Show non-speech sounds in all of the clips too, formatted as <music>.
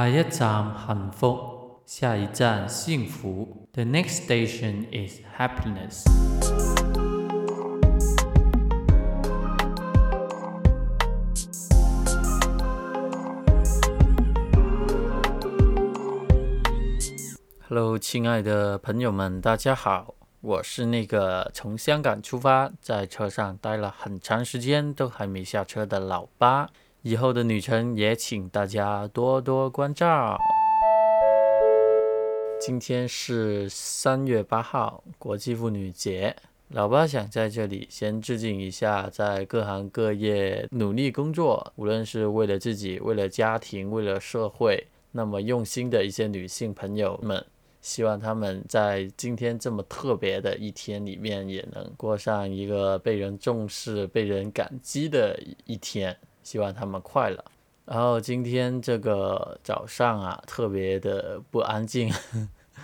下一站幸福，下一站幸福。The next station is happiness. Hello，亲爱的朋友们，大家好，我是那个从香港出发，在车上待了很长时间都还没下车的老八。以后的旅程也请大家多多关照。今天是三月八号，国际妇女节。老八想在这里先致敬一下，在各行各业努力工作，无论是为了自己、为了家庭、为了社会，那么用心的一些女性朋友们，希望她们在今天这么特别的一天里面，也能过上一个被人重视、被人感激的一天。希望他们快乐。然后今天这个早上啊，特别的不安静，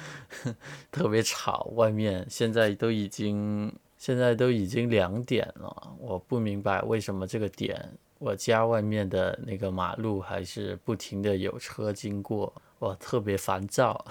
<laughs> 特别吵。外面现在都已经现在都已经两点了，我不明白为什么这个点我家外面的那个马路还是不停的有车经过，我特别烦躁。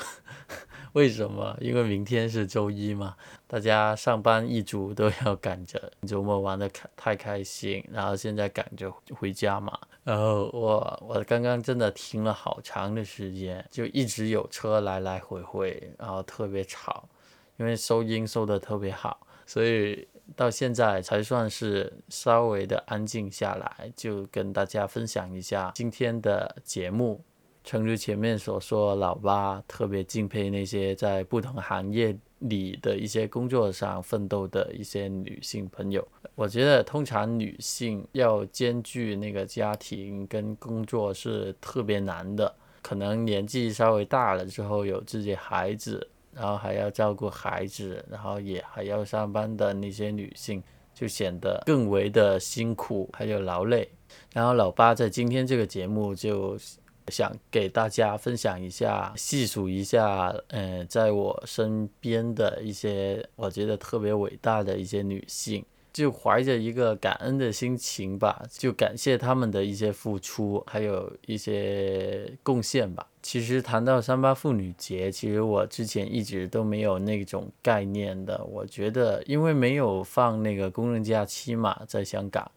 为什么？因为明天是周一嘛，大家上班一族都要赶着 <laughs> 周末玩的开太开心，然后现在赶着回家嘛。然后我我刚刚真的停了好长的时间，就一直有车来来回回，然后特别吵，因为收音收的特别好，所以到现在才算是稍微的安静下来，就跟大家分享一下今天的节目。诚如前面所说，老八特别敬佩那些在不同行业里的一些工作上奋斗的一些女性朋友。我觉得，通常女性要兼具那个家庭跟工作是特别难的。可能年纪稍微大了之后，有自己孩子，然后还要照顾孩子，然后也还要上班的那些女性，就显得更为的辛苦还有劳累。然后老八在今天这个节目就。想给大家分享一下，细数一下，嗯，在我身边的一些我觉得特别伟大的一些女性，就怀着一个感恩的心情吧，就感谢她们的一些付出，还有一些贡献吧。其实谈到三八妇女节，其实我之前一直都没有那种概念的。我觉得，因为没有放那个工人假期嘛，在香港，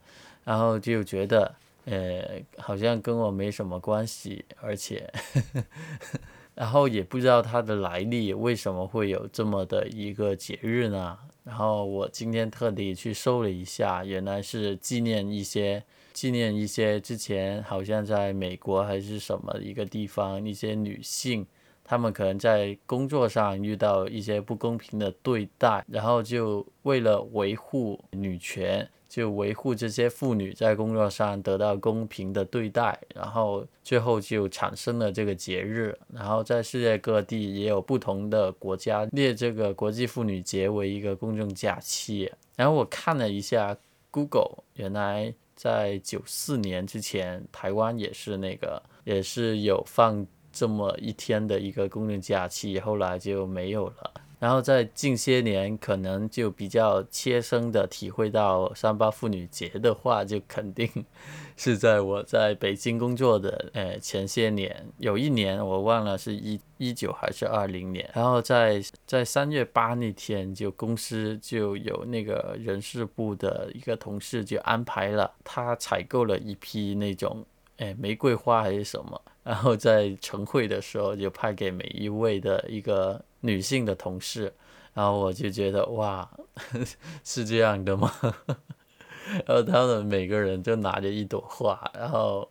然后就觉得。呃，好像跟我没什么关系，而且，<laughs> 然后也不知道它的来历，为什么会有这么的一个节日呢？然后我今天特地去搜了一下，原来是纪念一些纪念一些之前好像在美国还是什么一个地方一些女性，她们可能在工作上遇到一些不公平的对待，然后就为了维护女权。就维护这些妇女在工作上得到公平的对待，然后最后就产生了这个节日。然后在世界各地也有不同的国家列这个国际妇女节为一个公众假期。然后我看了一下 Google，原来在九四年之前，台湾也是那个也是有放这么一天的一个公众假期，后来就没有了。然后在近些年，可能就比较切身的体会到三八妇女节的话，就肯定是在我在北京工作的呃前些年，有一年我忘了是一一九还是二零年，然后在在三月八那天，就公司就有那个人事部的一个同事就安排了，他采购了一批那种诶玫瑰花还是什么，然后在晨会的时候就派给每一位的一个。女性的同事，然后我就觉得哇，<laughs> 是这样的吗？<laughs> 然后他们每个人就拿着一朵花，然后，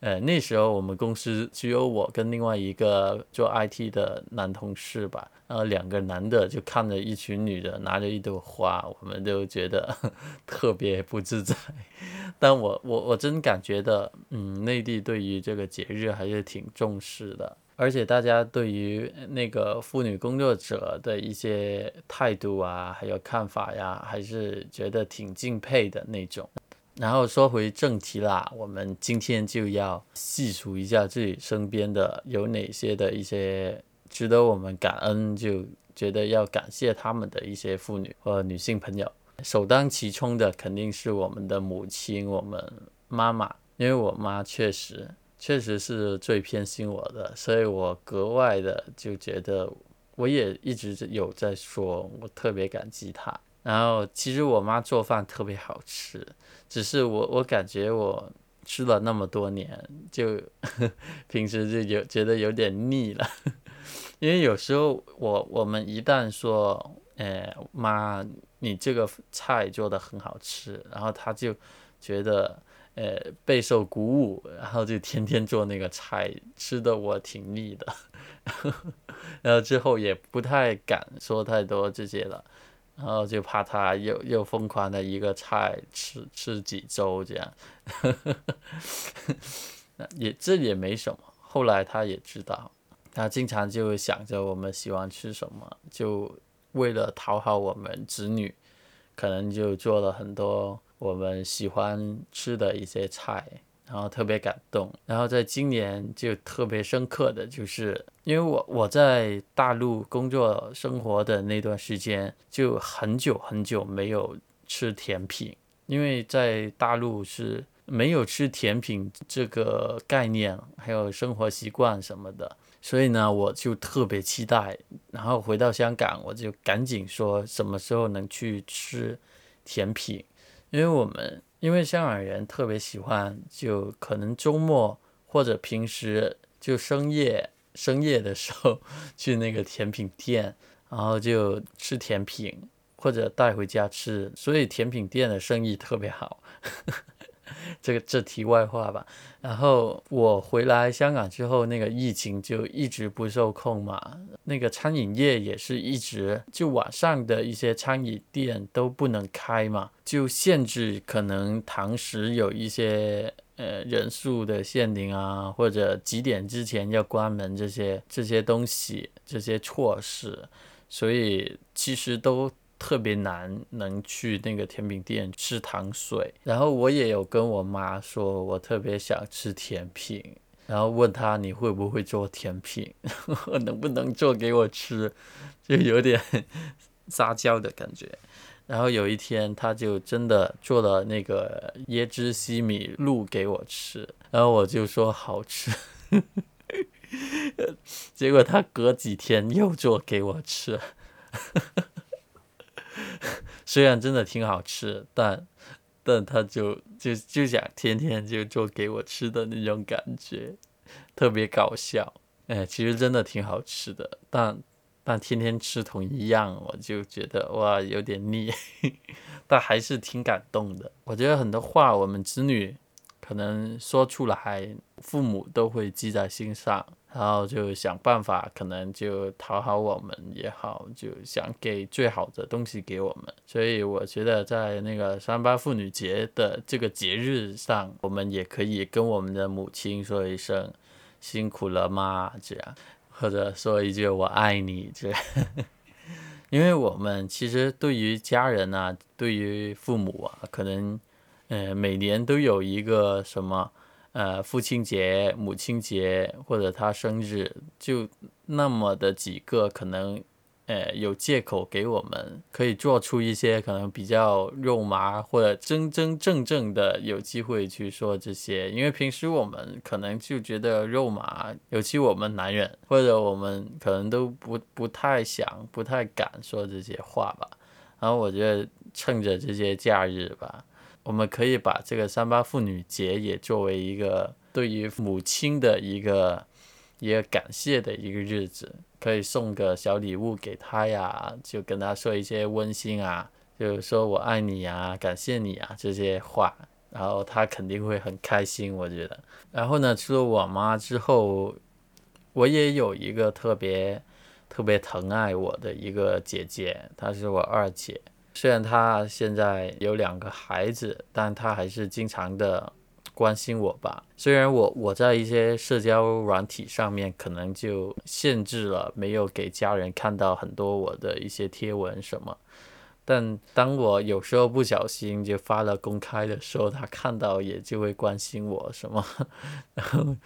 呃，那时候我们公司只有我跟另外一个做 IT 的男同事吧，然后两个男的就看着一群女的拿着一朵花，我们都觉得 <laughs> 特别不自在。<laughs> 但我我我真感觉的，嗯，内地对于这个节日还是挺重视的。而且大家对于那个妇女工作者的一些态度啊，还有看法呀，还是觉得挺敬佩的那种。然后说回正题啦，我们今天就要细数一下自己身边的有哪些的一些值得我们感恩，就觉得要感谢他们的一些妇女或女性朋友。首当其冲的肯定是我们的母亲，我们妈妈，因为我妈确实。确实是最偏心我的，所以我格外的就觉得，我也一直有在说，我特别感激她。然后其实我妈做饭特别好吃，只是我我感觉我吃了那么多年，就 <laughs> 平时就有觉得有点腻了，<laughs> 因为有时候我我们一旦说，呃，妈，你这个菜做的很好吃，然后她就觉得。呃，备受鼓舞，然后就天天做那个菜，吃的我挺腻的，<laughs> 然后之后也不太敢说太多这些了，然后就怕他又又疯狂的一个菜吃吃几周这样，<laughs> 也这也没什么。后来他也知道，他经常就想着我们喜欢吃什么，就为了讨好我们子女，可能就做了很多。我们喜欢吃的一些菜，然后特别感动。然后在今年就特别深刻的就是，因为我我在大陆工作生活的那段时间，就很久很久没有吃甜品，因为在大陆是没有吃甜品这个概念，还有生活习惯什么的，所以呢，我就特别期待。然后回到香港，我就赶紧说什么时候能去吃甜品。因为我们因为香港人特别喜欢，就可能周末或者平时就深夜深夜的时候 <laughs> 去那个甜品店，然后就吃甜品或者带回家吃，所以甜品店的生意特别好。<laughs> 这个这题外话吧，然后我回来香港之后，那个疫情就一直不受控嘛，那个餐饮业也是一直就晚上的一些餐饮店都不能开嘛，就限制可能堂食有一些呃人数的限定啊，或者几点之前要关门这些这些东西这些措施，所以其实都。特别难能去那个甜品店吃糖水，然后我也有跟我妈说，我特别想吃甜品，然后问她你会不会做甜品，<laughs> 能不能做给我吃，就有点撒娇的感觉。然后有一天，她就真的做了那个椰汁西米露给我吃，然后我就说好吃，<laughs> 结果她隔几天又做给我吃。虽然真的挺好吃，但但他就就就想天天就做给我吃的那种感觉，特别搞笑。哎，其实真的挺好吃的，但但天天吃同一样，我就觉得哇有点腻，<laughs> 但还是挺感动的。我觉得很多话我们子女可能说出来，父母都会记在心上。然后就想办法，可能就讨好我们也好，就想给最好的东西给我们。所以我觉得，在那个三八妇女节的这个节日上，我们也可以跟我们的母亲说一声辛苦了妈，这样，或者说一句我爱你，这样。因为我们其实对于家人啊，对于父母啊，可能，呃，每年都有一个什么。呃，父亲节、母亲节或者他生日，就那么的几个可能，呃，有借口给我们可以做出一些可能比较肉麻或者真真正正的有机会去说这些，因为平时我们可能就觉得肉麻，尤其我们男人或者我们可能都不不太想、不太敢说这些话吧。然后我觉得趁着这些假日吧。我们可以把这个三八妇女节也作为一个对于母亲的一个一个感谢的一个日子，可以送个小礼物给她呀，就跟她说一些温馨啊，就是说我爱你呀，感谢你啊这些话，然后她肯定会很开心，我觉得。然后呢，除了我妈之后，我也有一个特别特别疼爱我的一个姐姐，她是我二姐。虽然他现在有两个孩子，但他还是经常的关心我吧。虽然我我在一些社交软体上面可能就限制了，没有给家人看到很多我的一些贴文什么，但当我有时候不小心就发了公开的时候，他看到也就会关心我什么，然后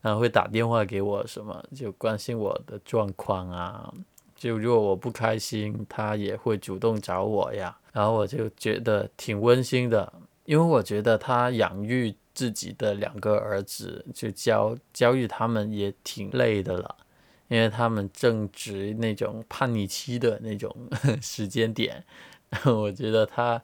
然后会打电话给我什么，就关心我的状况啊。就如果我不开心，他也会主动找我呀，然后我就觉得挺温馨的，因为我觉得他养育自己的两个儿子，就教教育他们也挺累的了，因为他们正值那种叛逆期的那种 <laughs> 时间点。我觉得他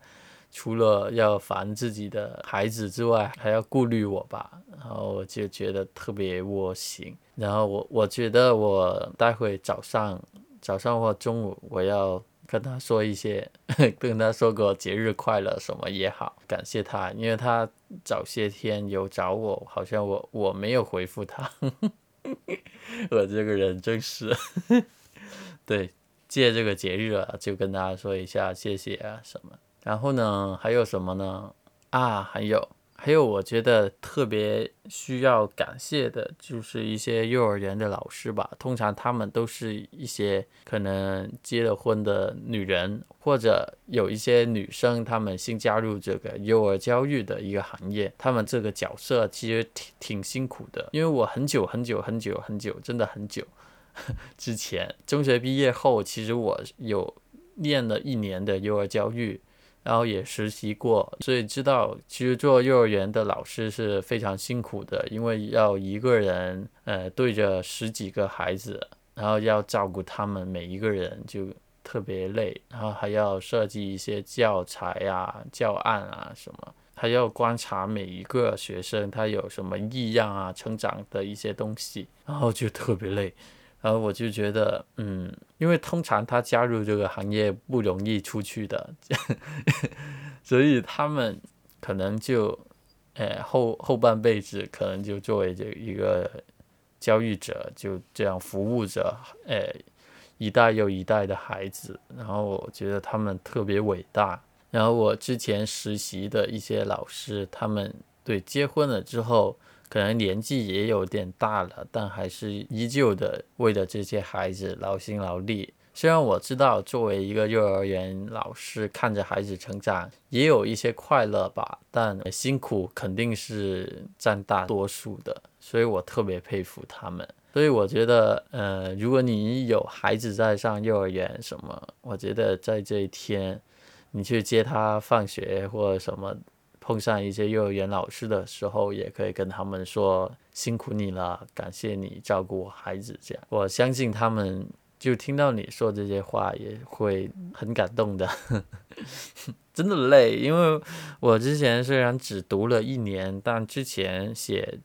除了要烦自己的孩子之外，还要顾虑我吧，然后我就觉得特别窝心。然后我我觉得我待会早上早上或中午我要跟他说一些，<laughs> 跟他说个节日快乐什么也好，感谢他，因为他早些天有找我，好像我我没有回复他，<laughs> 我这个人真是 <laughs> 对。借这个节日啊，就跟大家说一下谢谢啊什么。然后呢，还有什么呢？啊，还有还有，我觉得特别需要感谢的，就是一些幼儿园的老师吧。通常他们都是一些可能结了婚的女人，或者有一些女生，她们新加入这个幼儿教育的一个行业。她们这个角色其实挺挺辛苦的，因为我很久很久很久很久，真的很久。<laughs> 之前中学毕业后，其实我有念了一年的幼儿教育，然后也实习过，所以知道其实做幼儿园的老师是非常辛苦的，因为要一个人呃对着十几个孩子，然后要照顾他们每一个人就特别累，然后还要设计一些教材啊、教案啊什么，还要观察每一个学生他有什么异样啊、成长的一些东西，然后就特别累。然后我就觉得，嗯，因为通常他加入这个行业不容易出去的，<laughs> 所以他们可能就，呃，后后半辈子可能就作为这一个教育者，就这样服务着，呃，一代又一代的孩子。然后我觉得他们特别伟大。然后我之前实习的一些老师，他们对结婚了之后。可能年纪也有点大了，但还是依旧的为了这些孩子劳心劳力。虽然我知道作为一个幼儿园老师，看着孩子成长也有一些快乐吧，但辛苦肯定是占大多数的。所以我特别佩服他们。所以我觉得，呃，如果你有孩子在上幼儿园什么，我觉得在这一天，你去接他放学或者什么。碰上一些幼儿园老师的时候，也可以跟他们说辛苦你了，感谢你照顾孩子。这样，我相信他们就听到你说这些话，也会很感动的。<laughs> 真的累，因为我之前虽然只读了一年，但之前写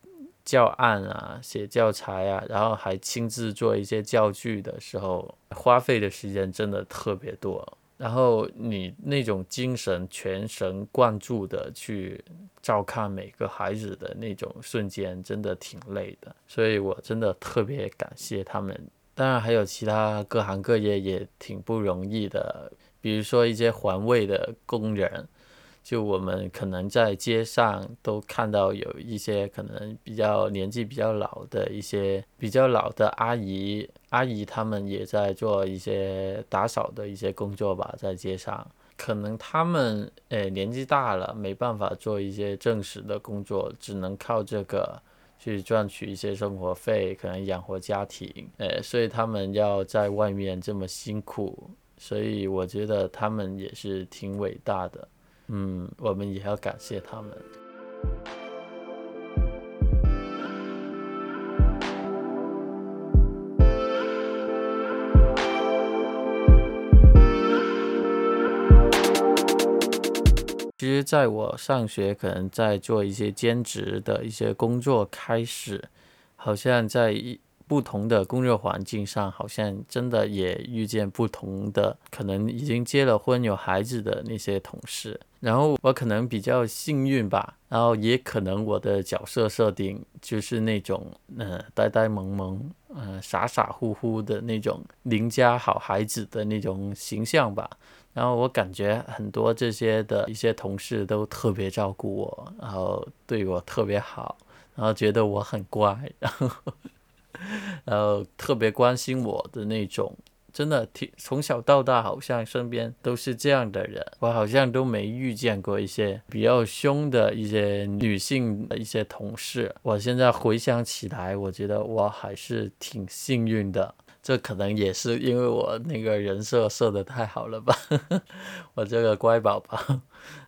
教案啊、写教材啊，然后还亲自做一些教具的时候，花费的时间真的特别多。然后你那种精神全神贯注的去照看每个孩子的那种瞬间，真的挺累的。所以我真的特别感谢他们。当然还有其他各行各业也挺不容易的，比如说一些环卫的工人。就我们可能在街上都看到有一些可能比较年纪比较老的一些比较老的阿姨，阿姨他们也在做一些打扫的一些工作吧，在街上，可能他们诶年纪大了，没办法做一些正式的工作，只能靠这个去赚取一些生活费，可能养活家庭，诶，所以他们要在外面这么辛苦，所以我觉得他们也是挺伟大的。嗯，我们也要感谢他们。其实，在我上学，可能在做一些兼职的一些工作开始，好像在一。不同的工作环境上，好像真的也遇见不同的，可能已经结了婚有孩子的那些同事。然后我可能比较幸运吧，然后也可能我的角色设定就是那种，呃，呆呆萌萌，呃，傻傻乎乎的那种邻家好孩子的那种形象吧。然后我感觉很多这些的一些同事都特别照顾我，然后对我特别好，然后觉得我很乖，然后。然后特别关心我的那种，真的挺从小到大，好像身边都是这样的人，我好像都没遇见过一些比较凶的一些女性的一些同事。我现在回想起来，我觉得我还是挺幸运的。这可能也是因为我那个人设设的太好了吧？<laughs> 我这个乖宝宝，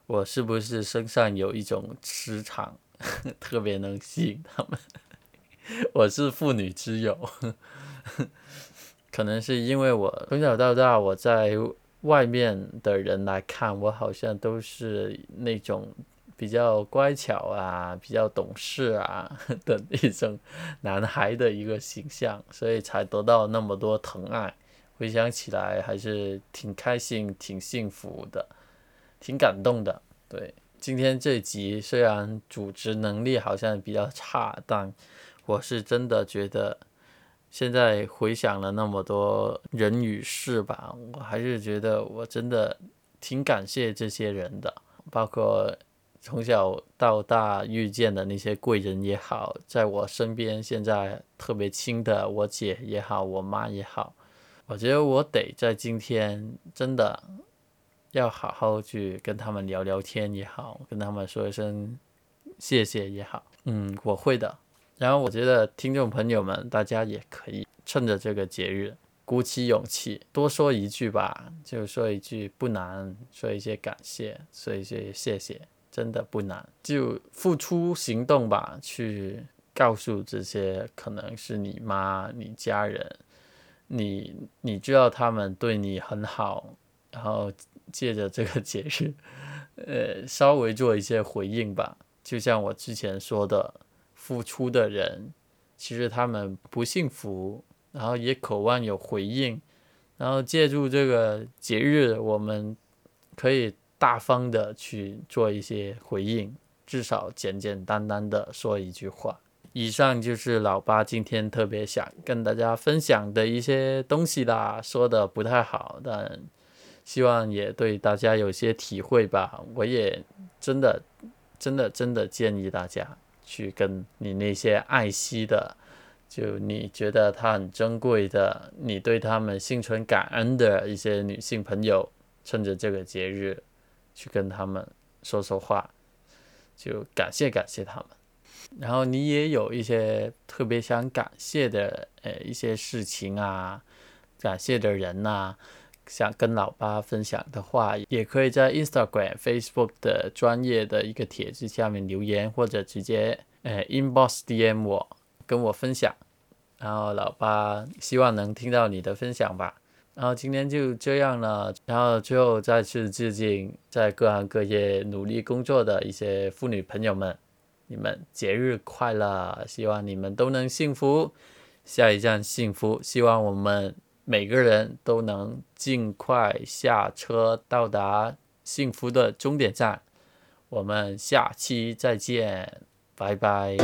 我是不是身上有一种磁场？<laughs> 特别能吸引他们。<laughs> 我是妇女之友，可能是因为我从小到大，我在外面的人来看，我好像都是那种比较乖巧啊、比较懂事啊的一种男孩的一个形象，所以才得到那么多疼爱。回想起来，还是挺开心、挺幸福的，挺感动的。对，今天这集虽然组织能力好像比较差，但我是真的觉得，现在回想了那么多人与事吧，我还是觉得我真的挺感谢这些人的，包括从小到大遇见的那些贵人也好，在我身边现在特别亲的我姐也好，我妈也好，我觉得我得在今天真的要好好去跟他们聊聊天也好，跟他们说一声谢谢也好，嗯，我会的。然后我觉得听众朋友们，大家也可以趁着这个节日，鼓起勇气，多说一句吧，就说一句不难，说一些感谢，说一些谢谢，真的不难，就付出行动吧，去告诉这些可能是你妈、你家人，你你知道他们对你很好，然后借着这个节日，呃，稍微做一些回应吧，就像我之前说的。付出的人，其实他们不幸福，然后也渴望有回应，然后借助这个节日，我们可以大方的去做一些回应，至少简简单单的说一句话。以上就是老八今天特别想跟大家分享的一些东西啦，说的不太好，但希望也对大家有些体会吧。我也真的、真的、真的建议大家。去跟你那些爱惜的，就你觉得他很珍贵的，你对他们心存感恩的一些女性朋友，趁着这个节日，去跟他们说说话，就感谢感谢他们。然后你也有一些特别想感谢的，呃，一些事情啊，感谢的人呐。想跟老八分享的话，也可以在 Instagram、Facebook 的专业的一个帖子下面留言，或者直接呃 inbox DM 我，跟我分享。然后老八希望能听到你的分享吧。然后今天就这样了。然后最后再次致敬在各行各业努力工作的一些妇女朋友们，你们节日快乐！希望你们都能幸福，下一站幸福。希望我们。每个人都能尽快下车，到达幸福的终点站。我们下期再见，拜拜。